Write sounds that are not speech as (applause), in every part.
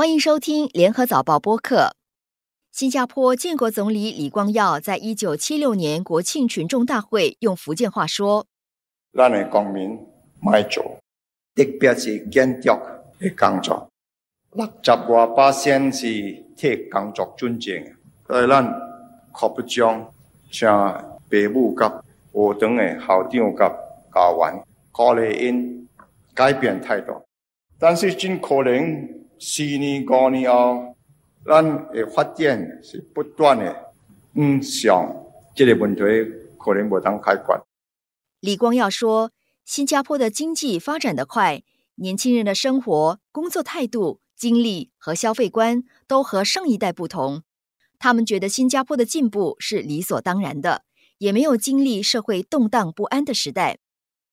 欢迎收听联合早报播客。新加坡建国总理李光耀在一九七六年国庆群众大会用福建话说：“咱的公民买做，特别是建筑的工作，六十外八先是替工作尊敬，所以咱可不将像父母甲学堂的校长甲教员鼓励因改变态度，但是真可能。”四年、五年后，咱的发展是不断的嗯向这个问题可能无当开关。李光耀说：“新加坡的经济发展的快，年轻人的生活、工作态度、经历和消费观都和上一代不同。他们觉得新加坡的进步是理所当然的，也没有经历社会动荡不安的时代。”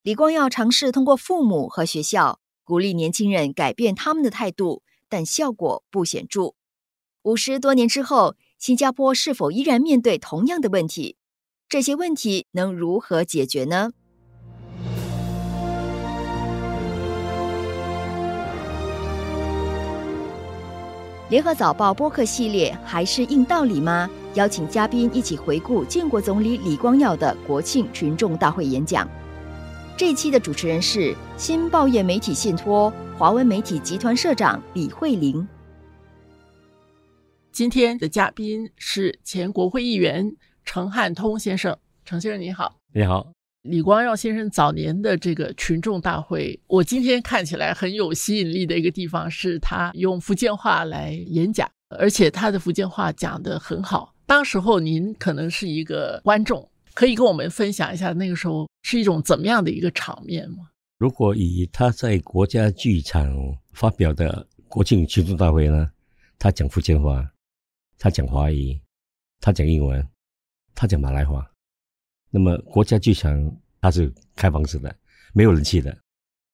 李光耀尝试通过父母和学校鼓励年轻人改变他们的态度。但效果不显著。五十多年之后，新加坡是否依然面对同样的问题？这些问题能如何解决呢？联合早报播客系列还是硬道理吗？邀请嘉宾一起回顾建国总理李光耀的国庆群众大会演讲。这一期的主持人是新报业媒体信托华文媒体集团社长李慧玲。今天的嘉宾是前国会议员陈汉通先生，陈先生你好。你好，李光耀先生早年的这个群众大会，我今天看起来很有吸引力的一个地方是他用福建话来演讲，而且他的福建话讲得很好。当时候您可能是一个观众。可以跟我们分享一下那个时候是一种怎么样的一个场面吗？如果以他在国家剧场发表的国庆庆祝大会呢，他讲福建话，他讲华语，他讲英文，他讲马来话。那么国家剧场它是开放式的，没有人气的。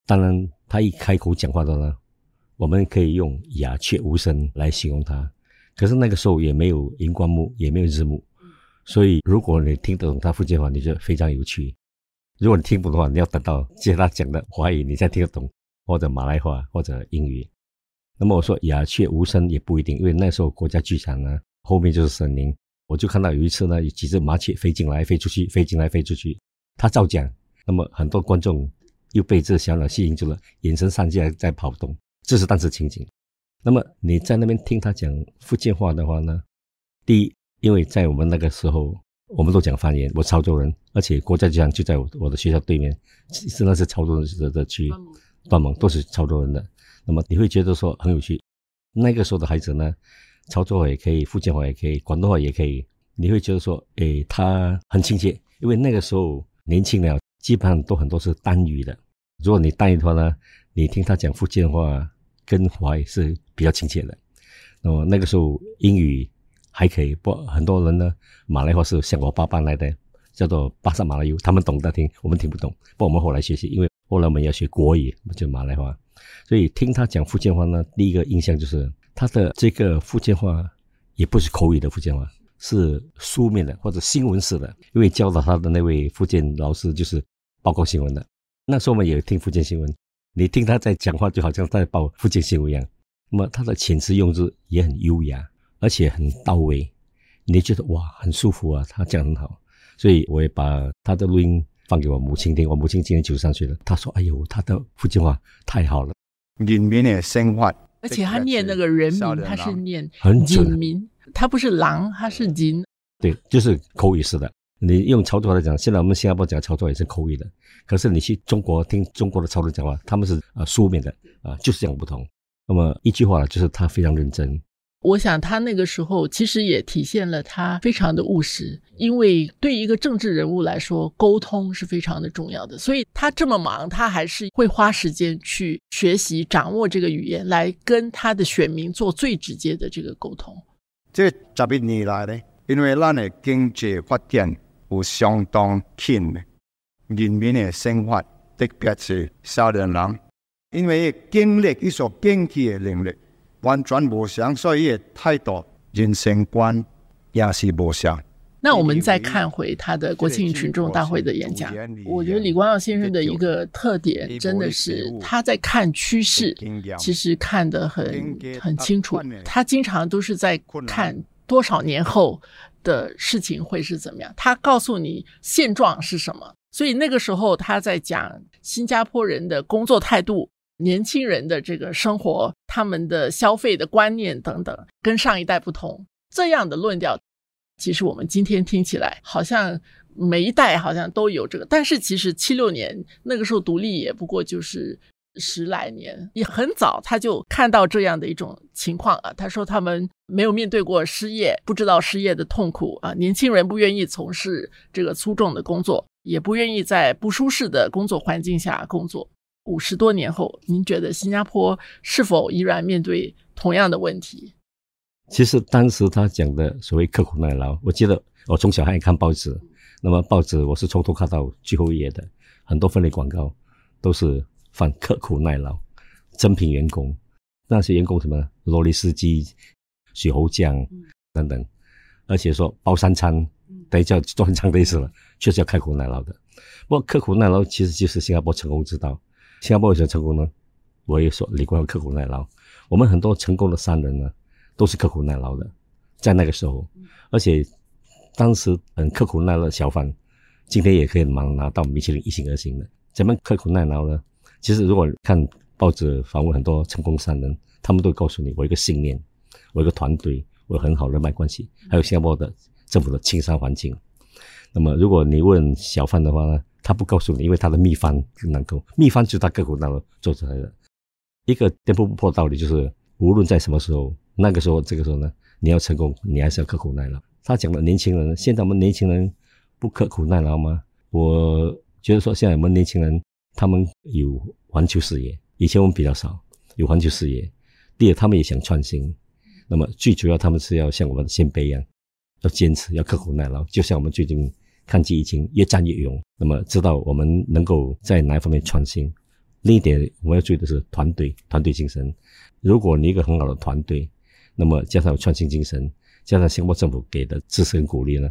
当然，他一开口讲话的呢，我们可以用鸦雀无声来形容他。可是那个时候也没有荧光幕，也没有字幕。所以，如果你听得懂他福建话，你就非常有趣；如果你听不懂的话，你要等到接他讲的华语，你才听得懂，或者马来话，或者英语。那么我说鸦雀无声也不一定，因为那时候国家剧场呢，后面就是森林。我就看到有一次呢，有几只麻雀飞进来、飞出去、飞进来、飞出去，他照讲。那么很多观众又被这小鸟吸引住了，眼神上下在跑动，这是当时情景。那么你在那边听他讲福建话的话呢，第一。因为在我们那个时候，我们都讲方言。我潮州人，而且国家机场就在我我的学校对面，真的是潮州人的区，端蒙都是潮州人的。那么你会觉得说很有趣。那个时候的孩子呢，潮州话也可以，福建话也可以，广东话也可以。你会觉得说，诶，他很亲切。因为那个时候年轻了基本上都很多是单语的。如果你单语的话呢，你听他讲福建话跟华语是比较亲切的。那么那个时候英语。还可以，不很多人呢。马来话是向我爸爸来的，叫做巴萨马来语，他们懂得听，我们听不懂。不，我们后来学习，因为后来我们要学国语，就马来话。所以听他讲福建话呢，第一个印象就是他的这个福建话也不是口语的福建话，是书面的或者新闻式的。因为教导他的那位福建老师就是报告新闻的。那时候我们也听福建新闻，你听他在讲话，就好像在报福建新闻一样。那么他的遣词用字也很优雅。而且很到位，你觉得哇，很舒服啊，他讲很好，所以我也把他的录音放给我母亲听。我母亲今年九十三岁了，她说：“哎呦，他的福建话太好了。”人民的生活，而且他念那个人民，他是念人民，他不是狼，他是人。对，就是口语式的。你用潮州话来讲，现在我们新加坡讲潮州也是口语的，可是你去中国听中国的潮州讲话，他们是啊书面的啊，就是这样不同。那么一句话就是他非常认真。我想他那个时候其实也体现了他非常的务实，因为对一个政治人物来说，沟通是非常的重要的。所以他这么忙，他还是会花时间去学习、掌握这个语言，来跟他的选民做最直接的这个沟通。这十一年来呢，因为咱的经济发展有相当紧的，人民的生活特别是少年人，因为经历一所经济的能力。完全无相，所以态度、人生观也是无相。那我们再看回他的国庆群众大会的演讲，我觉得李光耀先生的一个特点真的是他在看趋势，其实看得很很清楚。他经常都是在看多少年后的事情会是怎么样，他告诉你现状是什么。所以那个时候他在讲新加坡人的工作态度、年轻人的这个生活、他们的消费的观念等等，跟上一代不同这样的论调。其实我们今天听起来好像每一代好像都有这个，但是其实七六年那个时候独立也不过就是十来年，也很早他就看到这样的一种情况啊。他说他们没有面对过失业，不知道失业的痛苦啊。年轻人不愿意从事这个粗重的工作，也不愿意在不舒适的工作环境下工作。五十多年后，您觉得新加坡是否依然面对同样的问题？其实当时他讲的所谓刻苦耐劳，我记得我从小爱看报纸，那么报纸我是从头看到最后一页的，很多分类广告都是反刻苦耐劳，增聘员工，那些员工什么罗利斯基、水猴酱等等，而且说包三餐，等于叫 (laughs) 赚餐的意思了，确实要刻苦耐劳的。不过刻苦耐劳其实就是新加坡成功之道。新加坡为什么成功呢？我也说李光耀刻苦耐劳，我们很多成功的商人呢。都是刻苦耐劳的，在那个时候，而且当时很刻苦耐劳的小贩，今天也可以拿拿到米其林一星二星的。怎么刻苦耐劳呢？其实如果看报纸访问很多成功商人，他们都告诉你：我一个信念，我一个团队，我有很好人脉关系，还有新加坡的政府的青商环境。那么如果你问小贩的话呢，他不告诉你，因为他的秘方更能够，秘方就是他刻苦耐劳做出来的。一个颠扑不破的道理就是，无论在什么时候。那个时候，这个时候呢，你要成功，你还是要刻苦耐劳。他讲的年轻人，现在我们年轻人不刻苦耐劳吗？我觉得说，现在我们年轻人他们有环球视野，以前我们比较少有环球视野。第二，他们也想创新。那么最主要，他们是要像我们的先辈一样，要坚持，要刻苦耐劳。就像我们最近抗击疫情，越战越勇。那么知道我们能够在哪一方面创新。另一点，我们要注意的是团队，团队精神。如果你一个很好的团队，那么加上有创新精神，加上新加坡政府给的支持跟鼓励呢，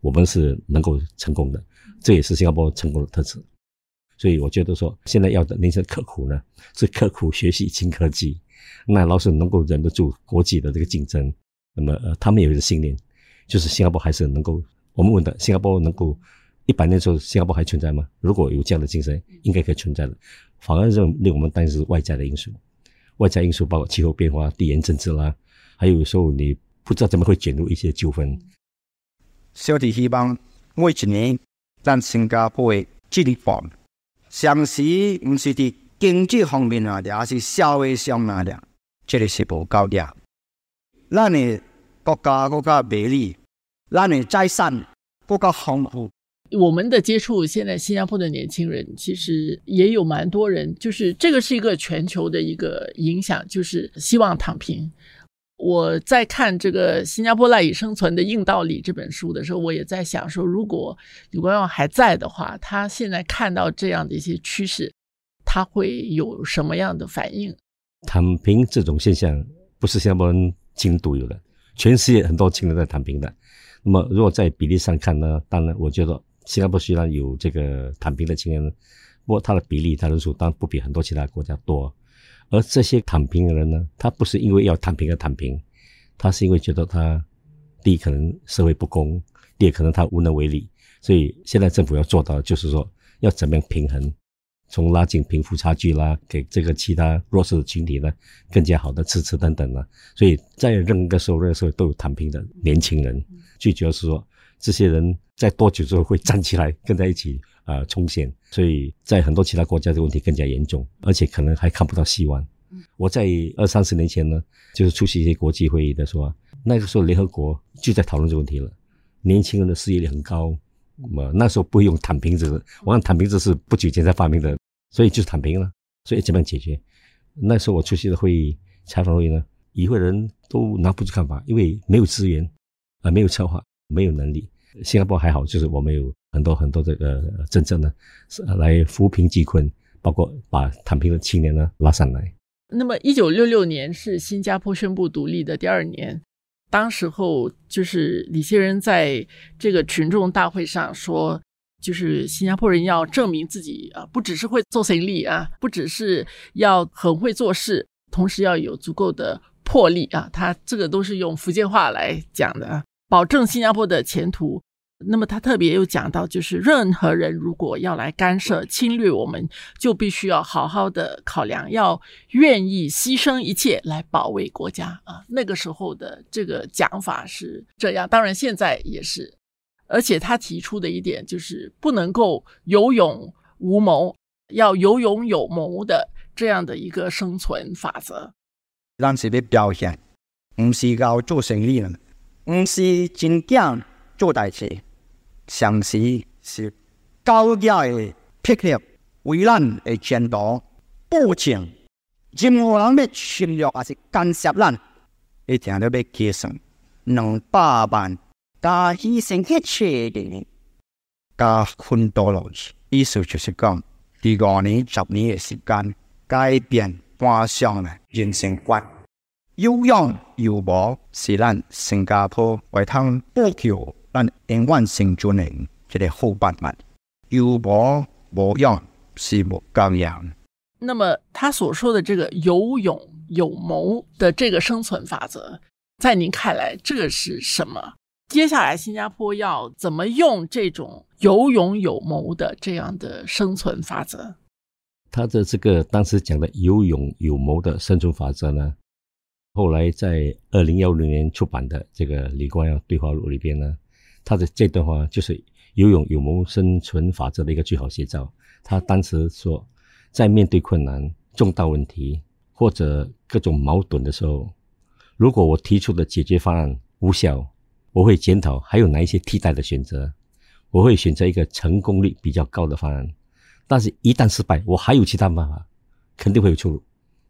我们是能够成功的。这也是新加坡成功的特质。所以我觉得说，现在要的那些刻苦呢，是刻苦学习新科技，那老是能够忍得住国际的这个竞争。那么呃，他们有一个信念，就是新加坡还是能够。我们问的，新加坡能够一百年之后新加坡还存在吗？如果有这样的精神，应该可以存在的。反而令令我们担心是外在的因素，外在因素包括气候变化、地缘政治啦。还有时候你不知道怎么会卷入一些纠纷。小弟希望每一年咱新加坡的治理方，相时唔是伫经济方面啊，也是社会上啊的，这里是无够的。咱的国家国家美丽，咱的财产国家丰富。我们的接触，现在新加坡的年轻人其实也有蛮多人，就是这个是一个全球的一个影响，就是希望躺平。我在看这个《新加坡赖以生存的硬道理》这本书的时候，我也在想说，如果李光耀还在的话，他现在看到这样的一些趋势，他会有什么样的反应？躺平这种现象不是新加坡人仅独有的，全世界很多青年在躺平的。那么，如果在比例上看呢？当然，我觉得新加坡虽然有这个躺平的青年，不过它的比例、它人数当然不比很多其他国家多。而这些躺平的人呢，他不是因为要躺平而躺平，他是因为觉得他第一可能社会不公，第二可能他无能为力，所以现在政府要做到就是说要怎么样平衡，从拉近贫富差距啦，给这个其他弱势的群体呢更加好的支持等等呢，所以在任何时候、任何时候都有躺平的年轻人，最主要是说这些人在多久之后会站起来跟在一起。啊，冲线，所以在很多其他国家的问题更加严重，而且可能还看不到希望。我在二三十年前呢，就是出席一些国际会议的时候，那个时候联合国就在讨论这个问题了。年轻人的失业率很高，么那时候不会用躺平这个，我看躺平这是不久前才发明的，所以就是躺平了。所以怎么解决？那时候我出席的会议采访会议呢，与会人都拿不出看法，因为没有资源，啊，没有策划，没有能力。新加坡还好，就是我们有。很多很多这个政策呢，是来扶贫济困，包括把躺平的青年呢拉上来。那么，一九六六年是新加坡宣布独立的第二年，当时候就是李先生在这个群众大会上说，就是新加坡人要证明自己啊，不只是会做生意啊，不只是要很会做事，同时要有足够的魄力啊。他这个都是用福建话来讲的啊，保证新加坡的前途。那么他特别又讲到，就是任何人如果要来干涉、侵略，我们就必须要好好的考量，要愿意牺牲一切来保卫国家啊。那个时候的这个讲法是这样，当然现在也是。而且他提出的一点就是不能够有勇无谋，要有勇有谋的这样的一个生存法则。咱是要表现，唔是要做生意了，唔是真正做大事。上时是高价的霹雳，为咱的前途保证。任何人要侵略还是干涉咱，一定都要计算两百万加牺牲一切的加奋斗落去。意思就是讲，第五年、十年的时间，改变半上的人生观。有勇有谋是咱新加坡为通保求。但永远生存的这个好办法，有谋无勇是无刚样。那么他所说的这个有勇有谋的这个生存法则，在您看来，这个是什么？接下来新加坡要怎么用这种有勇有谋的这样的生存法则？他的这个当时讲的有勇有谋的生存法则呢？后来在二零幺零年出版的这个李光耀对话录里边呢？他的这段话就是有勇有谋生存法则的一个最好写照。他当时说，在面对困难、重大问题或者各种矛盾的时候，如果我提出的解决方案无效，我会检讨还有哪一些替代的选择，我会选择一个成功率比较高的方案。但是，一旦失败，我还有其他办法，肯定会有出路。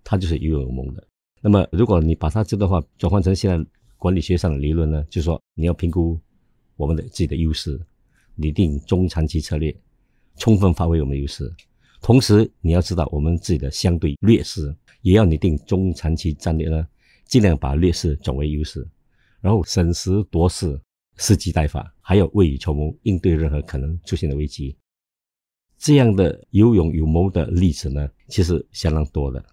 他就是有勇有谋的。那么，如果你把他这段话转换成现在管理学上的理论呢，就是说你要评估。我们的自己的优势，拟定中长期策略，充分发挥我们的优势。同时，你要知道我们自己的相对劣势，也要拟定中长期战略呢，尽量把劣势转为优势，然后审时度势，伺机待发，还有未雨绸缪，应对任何可能出现的危机。这样的有勇有谋的例子呢，其实相当多的。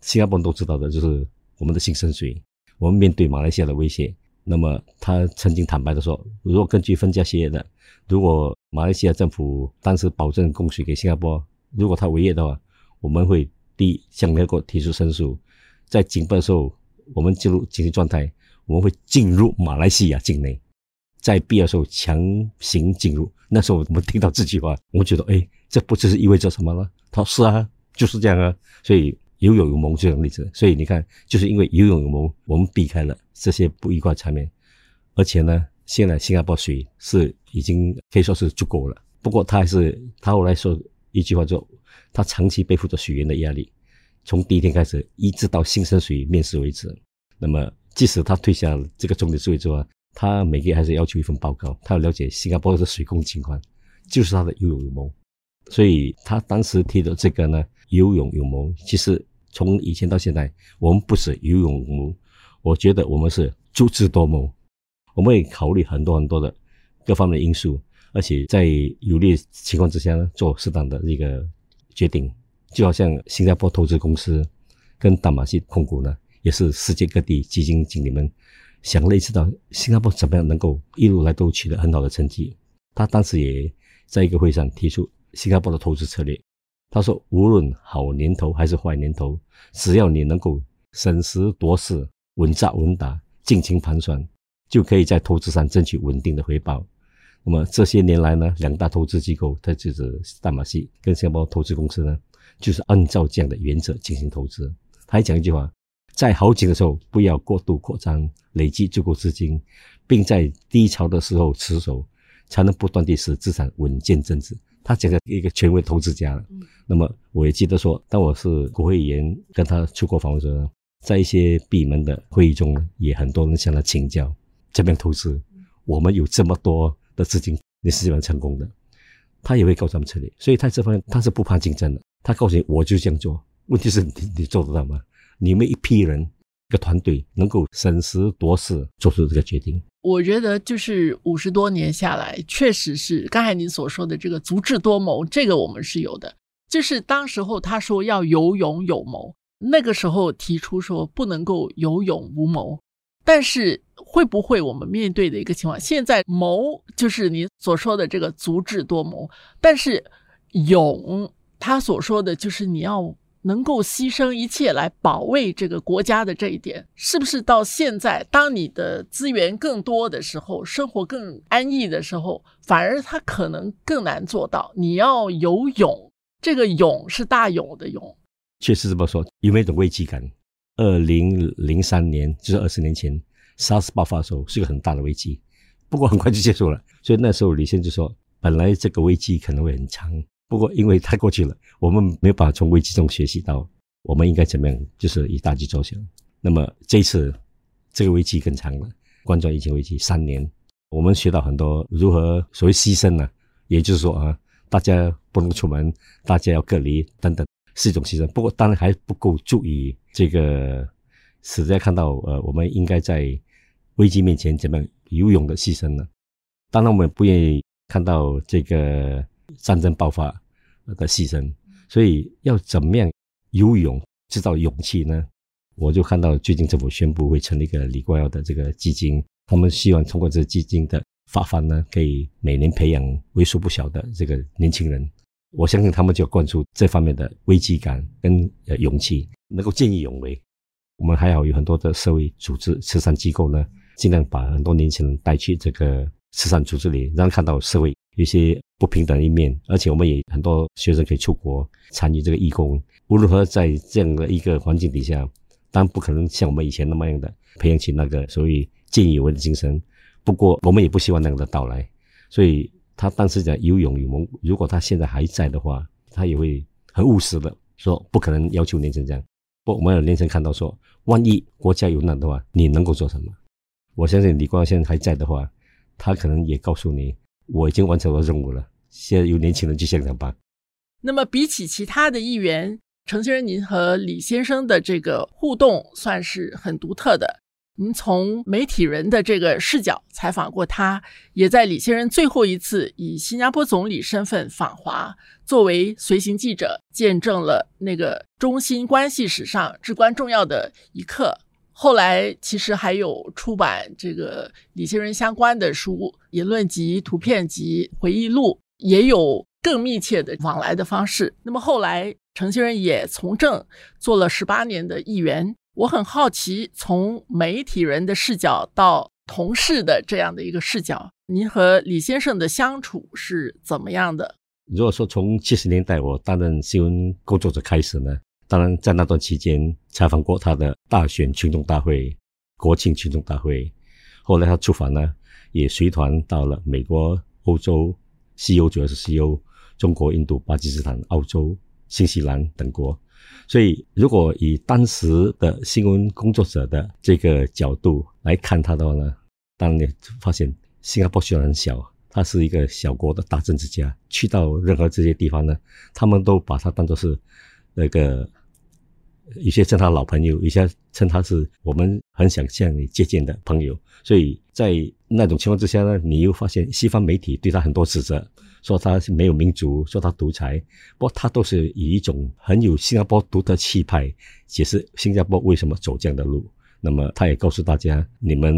新加坡人都知道的，就是我们的新生水，我们面对马来西亚的威胁。那么他曾经坦白的说，如果根据分家协议的，如果马来西亚政府当时保证供水给新加坡，如果他违约的话，我们会第一向联合国提出申诉，在紧迫的时候，我们进入紧急状态，我们会进入马来西亚境内，在必要的时候强行进入。那时候我们听到这句话，我觉得，哎，这不就是意味着什么了？他说是啊，就是这样啊，所以。有勇有谋这种例子，所以你看，就是因为有勇有谋，我们避开了这些不愉快场面。而且呢，现在新加坡水是已经可以说是足够了。不过他还是他后来说一句话，就他长期背负着水源的压力，从第一天开始一直到新生水面试为止。那么即使他退下这个总理职位之后，他每个月还是要求一份报告，他要了解新加坡的水供情况，就是他的有勇有谋。所以他当时提的这个呢，有勇有谋，其实。从以前到现在，我们不是有勇无谋，我觉得我们是足智多谋。我们会考虑很多很多的各方面的因素，而且在有利情况之下呢，做适当的一个决定。就好像新加坡投资公司跟大马戏控股呢，也是世界各地基金经理们想类似到新加坡怎么样能够一路来都取得很好的成绩。他当时也在一个会上提出新加坡的投资策略。他说：“无论好年头还是坏年头，只要你能够审时度势、稳扎稳打、尽情盘算，就可以在投资上争取稳定的回报。那么这些年来呢，两大投资机构，它就是大马戏跟新加坡投资公司呢，就是按照这样的原则进行投资。他还讲一句话：在好景的时候不要过度扩张，累积足够资金，并在低潮的时候持守，才能不断地使资产稳健增值。”他整个一个权威投资家了。那么我也记得说，当我是国会议员跟他出国访问时，在一些闭门的会议中，也很多人向他请教这边投资。我们有这么多的资金，你是怎么成功的？他也会告诉他们策略。所以他这方面他是不怕竞争的。他告诉你，我就这样做。问题是你你做得到吗？你们一批人一个团队能够审时度势做出这个决定。我觉得就是五十多年下来，确实是刚才您所说的这个足智多谋，这个我们是有的。就是当时候他说要有勇有谋，那个时候提出说不能够有勇无谋。但是会不会我们面对的一个情况，现在谋就是您所说的这个足智多谋，但是勇他所说的就是你要。能够牺牲一切来保卫这个国家的这一点，是不是到现在，当你的资源更多的时候，生活更安逸的时候，反而他可能更难做到？你要有勇，这个勇是大勇的勇。确实这么说，有没有一种危机感？二零零三年，就是二十年前，SARS 爆发的时候，是个很大的危机，不过很快就结束了。所以那时候李先就说，本来这个危机可能会很长。不过，因为太过去了，我们没有办法从危机中学习到我们应该怎么样，就是以大局着想。那么这一次这个危机更长了，冠状疫情危机三年，我们学到很多如何所谓牺牲呢？也就是说啊，大家不能出门，大家要隔离等等，是一种牺牲。不过当然还不够注意这个实在看到呃，我们应该在危机面前怎么样有勇的牺牲呢？当然我们不愿意看到这个。战争爆发的牺牲，所以要怎么样有勇制造勇气呢？我就看到最近政府宣布会成立一个李光耀的这个基金，他们希望通过这基金的发放呢，可以每年培养为数不小的这个年轻人。我相信他们就要灌输这方面的危机感跟呃勇气，能够见义勇为。我们还好有很多的社会组织、慈善机构呢，尽量把很多年轻人带去这个慈善组织里，让看到社会。有些不平等的一面，而且我们也很多学生可以出国参与这个义工。无论如何，在这样的一个环境底下，当然不可能像我们以前那么样的培养起那个所谓见义勇为的精神。不过，我们也不希望那样的到来。所以他当时讲有勇有谋，如果他现在还在的话，他也会很务实的说，不可能要求年轻人这样。不，我们有年轻人看到说，万一国家有难的话，你能够做什么？我相信李光现在还在的话，他可能也告诉你。我已经完成了任务了，现在有年轻人去现场办。那么，比起其他的议员，程先生，您和李先生的这个互动算是很独特的。您从媒体人的这个视角采访过他，也在李先生最后一次以新加坡总理身份访华，作为随行记者，见证了那个中新关系史上至关重要的一刻。后来其实还有出版这个李先生相关的书，言论集、图片集、回忆录，也有更密切的往来的方式。那么后来程先生也从政做了十八年的议员。我很好奇，从媒体人的视角到同事的这样的一个视角，您和李先生的相处是怎么样的？如果说从七十年代我担任新闻工作者开始呢？当然，在那段期间采访过他的大选群众大会、国庆群众大会。后来他出访呢，也随团到了美国、欧洲、西欧，主要是西欧、中国、印度、巴基斯坦、澳洲、新西兰等国。所以，如果以当时的新闻工作者的这个角度来看他的话呢，当然你发现新加坡虽然很小，他是一个小国的大政治家，去到任何这些地方呢，他们都把他当作是那个。有些称他老朋友，有些称他是我们很想向你借鉴的朋友。所以在那种情况之下呢，你又发现西方媒体对他很多指责，说他是没有民主，说他独裁。不过他都是以一种很有新加坡独特气派，解释新加坡为什么走这样的路。那么他也告诉大家，你们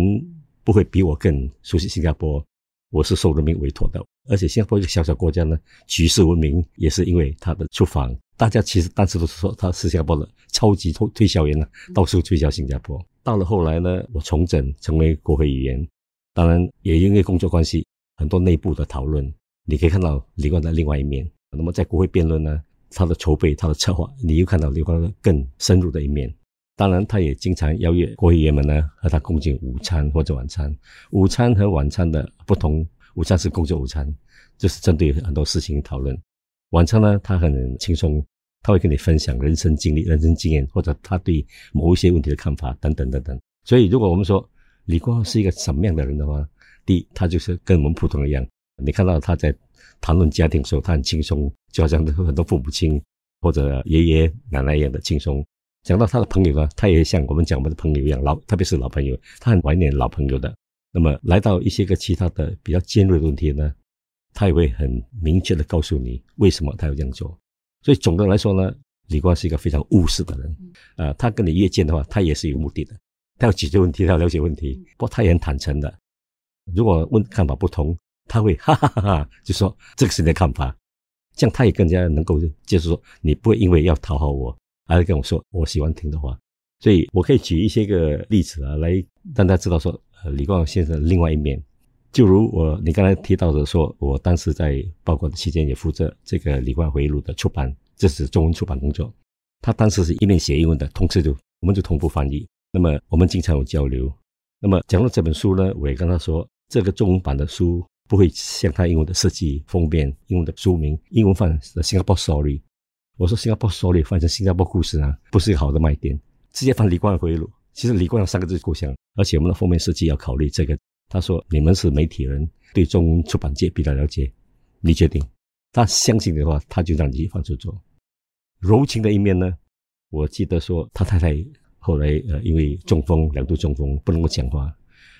不会比我更熟悉新加坡，我是受人民委托的。而且新加坡一个小小国家呢，举世闻名也是因为他的出访。大家其实当时都是说他是新加坡的超级推推销员呢，到处推销新加坡。到了后来呢，我重整成为国会议员，当然也因为工作关系，很多内部的讨论，你可以看到李光的另外一面。那么在国会辩论呢，他的筹备、他的策划，你又看到李光的更深入的一面。当然，他也经常邀约国会爷们呢和他共进午餐或者晚餐。午餐和晚餐的不同，午餐是工作午餐，就是针对很多事情讨论。晚餐呢，他很轻松。他会跟你分享人生经历、人生经验，或者他对某一些问题的看法等等等等。所以，如果我们说李光耀是一个什么样的人的话，第一，他就是跟我们普通人一样。你看到他在谈论家庭的时候，他很轻松，就好像很多父母亲或者爷爷奶奶一样的轻松。讲到他的朋友呢，他也像我们讲我们的朋友一样，老特别是老朋友，他很怀念老朋友的。那么来到一些个其他的比较尖锐的问题呢，他也会很明确的告诉你为什么他要这样做。所以总的来说呢，李光是一个非常务实的人。呃，他跟你约见的话，他也是有目的的，他要解决问题，他要了解问题。不过他也很坦诚的，如果问看法不同，他会哈哈哈哈就说这个是你的看法，这样他也更加能够接受说你不会因为要讨好我。还跟我说我喜欢听的话，所以我可以举一些个例子啊，来让大家知道说，呃，李光先生另外一面。就如我你刚才提到的，说我当时在报国的期间也负责这个李光回忆录的出版，这是中文出版工作。他当时是一面写英文的，同时就我们就同步翻译。那么我们经常有交流。那么讲到这本书呢，我也跟他说，这个中文版的书不会像他英文的设计封面、英文的书名、英文版的 Singapore Story。我说新加坡手里翻成新加坡故事啊，不是一个好的卖点。直接翻李光的回忆录，其实李光有三个字故乡，而且我们的封面设计要考虑这个。他说：“你们是媒体人，对中文出版界比较了解，你决定。”他相信的话，他就让你放手做。柔情的一面呢？我记得说他太太后来呃因为中风，两度中风不能够讲话。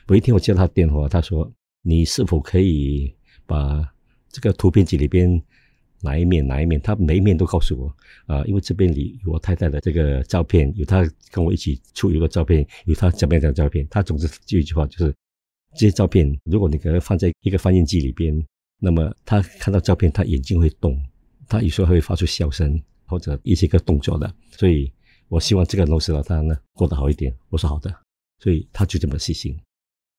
有一天我接到他电话，他说：“你是否可以把这个图片集里边？”哪一面哪一面，他每一面都告诉我啊，因为这边里有我太太的这个照片，有他跟我一起出一个照片，有他怎么样的照片。他总之就一句话，就是这些照片，如果你给他放在一个翻印机里边，那么他看到照片，他眼睛会动，他有时候还会发出笑声或者一些个动作的。所以我希望这个罗斯老大呢过得好一点。我说好的，所以他就这么细心。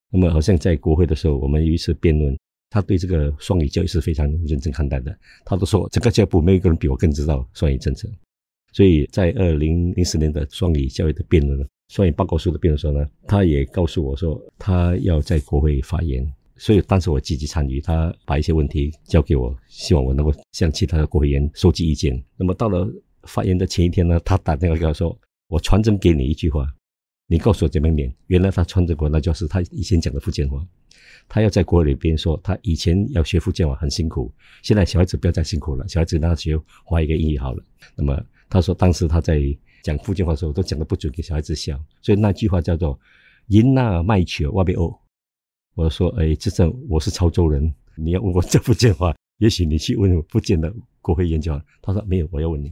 那么好像在国会的时候，我们有一次辩论。他对这个双语教育是非常认真看待的。他都说，整个教育部没有一个人比我更知道双语政策。所以在二零零四年的双语教育的辩论呢、双语报告书的辩论时候呢，他也告诉我说，他要在国会发言。所以当时我积极参与，他把一些问题交给我，希望我能够向其他的国会议员收集意见。那么到了发言的前一天呢，他打电话给我说：“我传真给你一句话，你告诉我怎么念。”原来他穿着过，那就是他以前讲的福建话。他要在国里边说，他以前要学福建话很辛苦，现在小孩子不要再辛苦了，小孩子让他学华语跟英语好了。那么他说，当时他在讲福建话的时候都讲的不准，给小孩子笑，所以那句话叫做“银那卖球外边哦”。我说：“哎，这正我是潮州人，你要问我这福建话，也许你去问福建的国会研究啊。”他说：“没有，我要问你。”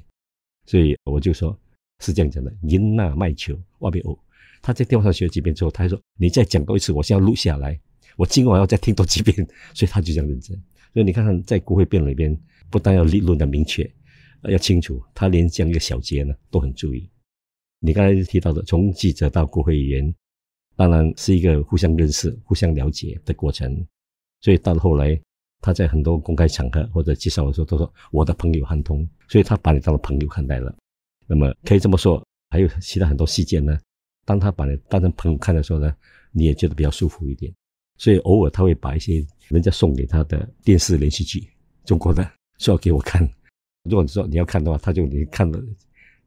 所以我就说，是这样讲的：“银那卖球外边哦。”他在电话上学了几遍之后，他还说：“你再讲多一次，我先要录下来。”我今晚要再听多几遍，所以他就这样认真。所以你看看，在国会辩论里边，不但要理论的明确，要清楚，他连这样一个小节呢都很注意。你刚才提到的，从记者到国会议员，当然是一个互相认识、互相了解的过程。所以到了后来，他在很多公开场合或者介绍的时候，都说我的朋友汉通，所以他把你当了朋友看待了。那么可以这么说，还有其他很多细节呢。当他把你当成朋友看的时候呢，你也觉得比较舒服一点。所以偶尔他会把一些人家送给他的电视连续剧，中国的说给我看。如果你说你要看的话，他就你看了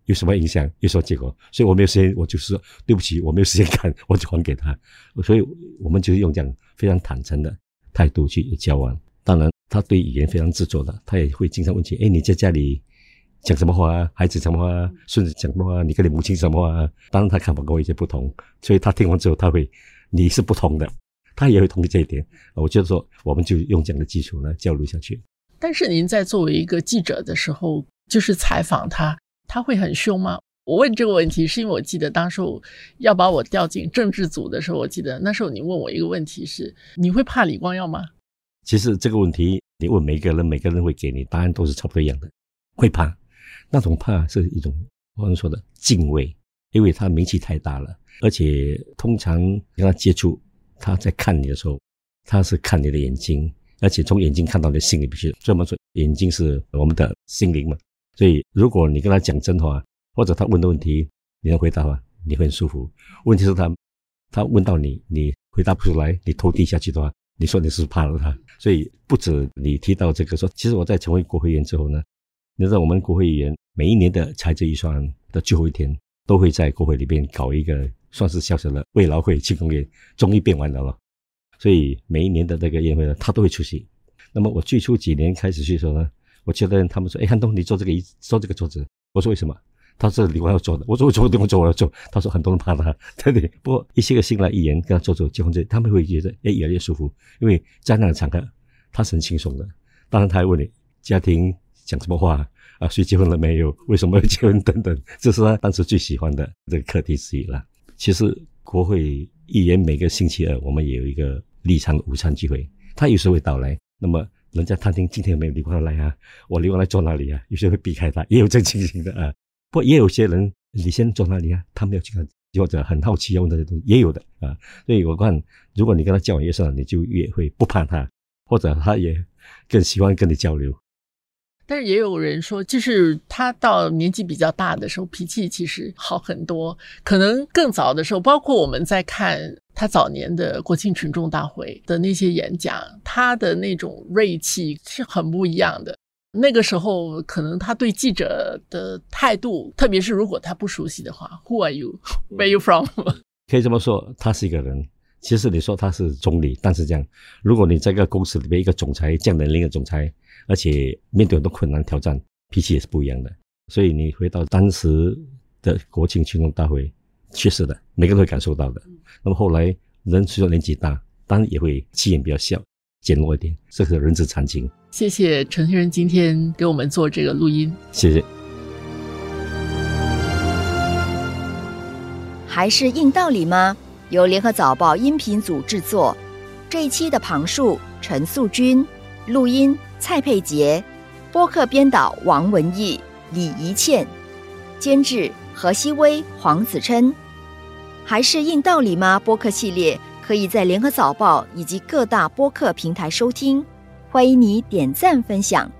有什么影响，有什么结果。所以我没有时间，我就是说对不起，我没有时间看，我就还给他。所以我们就是用这样非常坦诚的态度去交往。当然，他对语言非常执着的，他也会经常问起：哎，你在家里讲什么话啊？孩子什么话？孙子讲什么话？你跟你母亲什么话？当然，他看法跟我有些不同，所以他听完之后，他会你是不同的。他也会同意这一点，我觉得说，我们就用这样的基础来交流下去。但是您在作为一个记者的时候，就是采访他，他会很凶吗？我问这个问题，是因为我记得当时要把我调进政治组的时候，我记得那时候你问我一个问题是：你会怕李光耀吗？其实这个问题你问每个人，每个人会给你答案都是差不多一样的，会怕。那种怕是一种我们说的敬畏，因为他名气太大了，而且通常跟他接触。他在看你的时候，他是看你的眼睛，而且从眼睛看到你的心里去。所以我们说，眼睛是我们的心灵嘛。所以，如果你跟他讲真话，或者他问的问题，你能回答吗，你会很舒服。问题是他，他问到你，你回答不出来，你头低下去的话，你说你是怕了他。所以，不止你提到这个，说其实我在成为国会议员之后呢，你知道我们国会议员每一年的财政预算的最后一天，都会在国会里边搞一个。算是小小的慰劳会庆功宴，终于变完了了。所以每一年的那个宴会呢，他都会出席。那么我最初几年开始去的时候呢，我觉得他们说：“哎，汉东，你坐这个椅，坐这个桌子。”我说：“为什么？”他说你我要做的，我说我做我做我要做。他说很多人怕他，对不对？不过一些个新来议员跟他做做结婚这，他们会觉得哎越来越舒服，因为在那个场合他是很轻松的。当然他还问你家庭讲什么话啊，谁结婚了没有？为什么要结婚等等，这是他当时最喜欢的这个课题之一了。其实国会议员每个星期二我们也有一个立场午餐聚会，他有时会到来。那么人家餐厅今天有没有李光来啊？我李光来坐哪里啊？有些会避开他，也有这情形的啊。不，也有些人你先坐哪里啊？他没有去看，或者很好奇要问这些东西，也有的啊。所以我看，如果你跟他交往越深，你就越会不怕他，或者他也更喜欢跟你交流。但是也有人说，就是他到年纪比较大的时候，脾气其实好很多。可能更早的时候，包括我们在看他早年的国庆群众大会的那些演讲，他的那种锐气是很不一样的。那个时候，可能他对记者的态度，特别是如果他不熟悉的话，Who are you? Where you from? 可以这么说，他是一个人。其实你说他是总理，但是这样，如果你在一个公司里面一个总裁这样的另一个总裁。而且面对很多困难挑战，脾气也是不一样的。所以你回到当时的国庆群众大会，确实的，每个人都会感受到的。那么后来人随着年纪大，当然也会气焰比较小，减弱一点，这是人之常情。谢谢陈先生今天给我们做这个录音，谢谢。还是硬道理吗？由联合早报音频组制作，这一期的旁述陈素君录音。蔡佩杰，播客编导王文义、李怡倩，监制何希微、黄子琛。还是硬道理吗？播客系列可以在联合早报以及各大播客平台收听，欢迎你点赞分享。